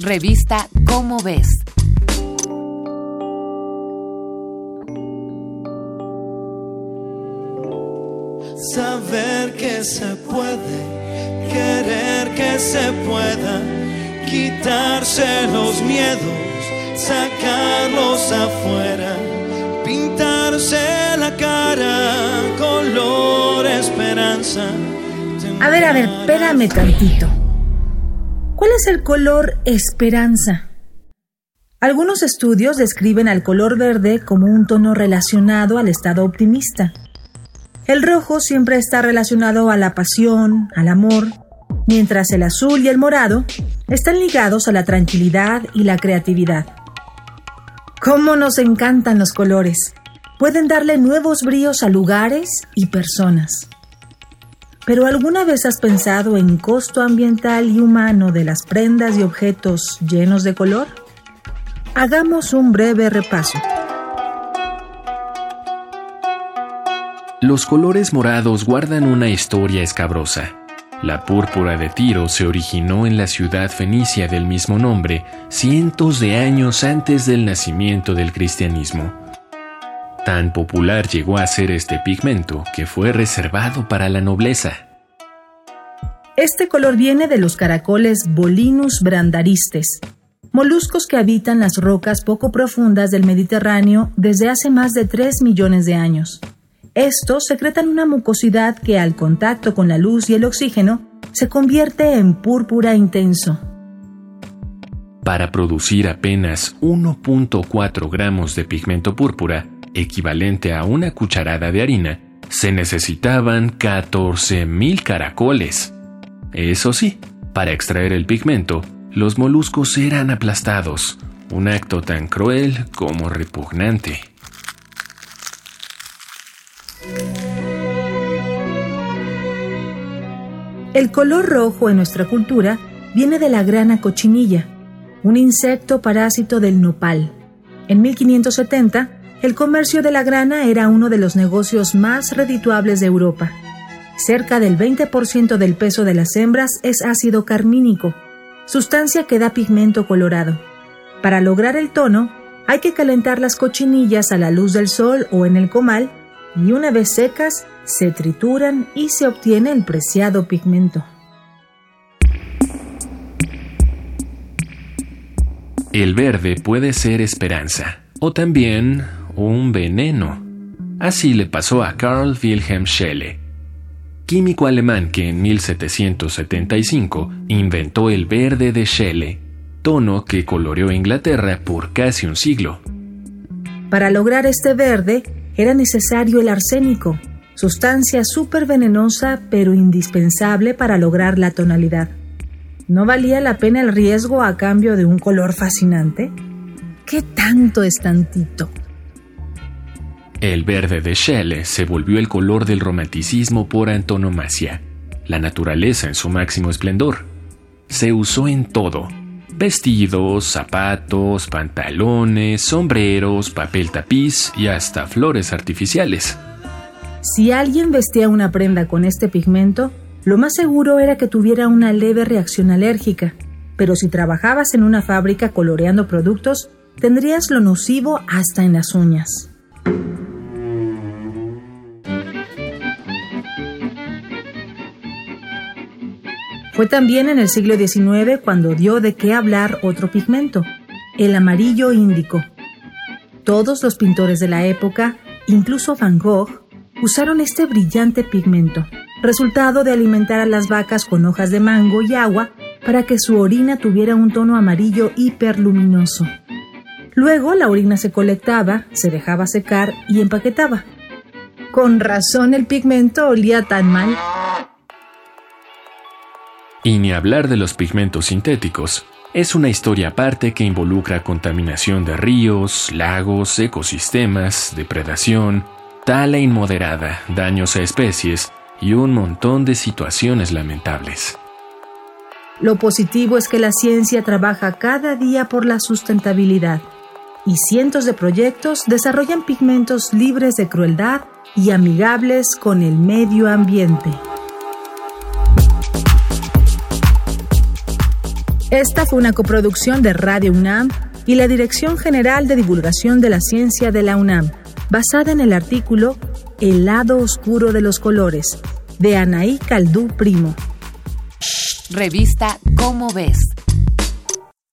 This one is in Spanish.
Revista Cómo ves. Saber que se puede, querer que se pueda, quitarse los miedos, sacarlos afuera, pintarse la cara, color esperanza. A ver, a ver, espérame tantito. ¿Cuál es el color esperanza? Algunos estudios describen al color verde como un tono relacionado al estado optimista. El rojo siempre está relacionado a la pasión, al amor, mientras el azul y el morado están ligados a la tranquilidad y la creatividad. ¿Cómo nos encantan los colores? Pueden darle nuevos bríos a lugares y personas. Pero ¿alguna vez has pensado en costo ambiental y humano de las prendas y objetos llenos de color? Hagamos un breve repaso. Los colores morados guardan una historia escabrosa. La púrpura de Tiro se originó en la ciudad fenicia del mismo nombre cientos de años antes del nacimiento del cristianismo. Tan popular llegó a ser este pigmento que fue reservado para la nobleza. Este color viene de los caracoles Bolinus brandaristes, moluscos que habitan las rocas poco profundas del Mediterráneo desde hace más de 3 millones de años. Estos secretan una mucosidad que al contacto con la luz y el oxígeno se convierte en púrpura intenso. Para producir apenas 1.4 gramos de pigmento púrpura, equivalente a una cucharada de harina, se necesitaban 14.000 caracoles. Eso sí, para extraer el pigmento, los moluscos eran aplastados, un acto tan cruel como repugnante. El color rojo en nuestra cultura viene de la grana cochinilla, un insecto parásito del nopal. En 1570, el comercio de la grana era uno de los negocios más redituables de Europa. Cerca del 20% del peso de las hembras es ácido carmínico, sustancia que da pigmento colorado. Para lograr el tono, hay que calentar las cochinillas a la luz del sol o en el comal y una vez secas, se trituran y se obtiene el preciado pigmento. El verde puede ser esperanza o también un veneno. Así le pasó a Carl Wilhelm Scheele, químico alemán que en 1775 inventó el verde de Scheele, tono que coloreó Inglaterra por casi un siglo. Para lograr este verde era necesario el arsénico, sustancia súper venenosa pero indispensable para lograr la tonalidad. ¿No valía la pena el riesgo a cambio de un color fascinante? ¿Qué tanto es tantito? El verde de Shelley se volvió el color del romanticismo por antonomasia, la naturaleza en su máximo esplendor. Se usó en todo, vestidos, zapatos, pantalones, sombreros, papel tapiz y hasta flores artificiales. Si alguien vestía una prenda con este pigmento, lo más seguro era que tuviera una leve reacción alérgica, pero si trabajabas en una fábrica coloreando productos, tendrías lo nocivo hasta en las uñas. Fue también en el siglo XIX cuando dio de qué hablar otro pigmento, el amarillo índico. Todos los pintores de la época, incluso Van Gogh, usaron este brillante pigmento, resultado de alimentar a las vacas con hojas de mango y agua para que su orina tuviera un tono amarillo hiperluminoso. Luego la orina se colectaba, se dejaba secar y empaquetaba. Con razón el pigmento olía tan mal. Y ni hablar de los pigmentos sintéticos. Es una historia aparte que involucra contaminación de ríos, lagos, ecosistemas, depredación, tala inmoderada, daños a especies y un montón de situaciones lamentables. Lo positivo es que la ciencia trabaja cada día por la sustentabilidad y cientos de proyectos desarrollan pigmentos libres de crueldad y amigables con el medio ambiente. Esta fue una coproducción de Radio UNAM y la Dirección General de Divulgación de la Ciencia de la UNAM, basada en el artículo El lado oscuro de los colores, de Anaí Caldú Primo. Revista Cómo ves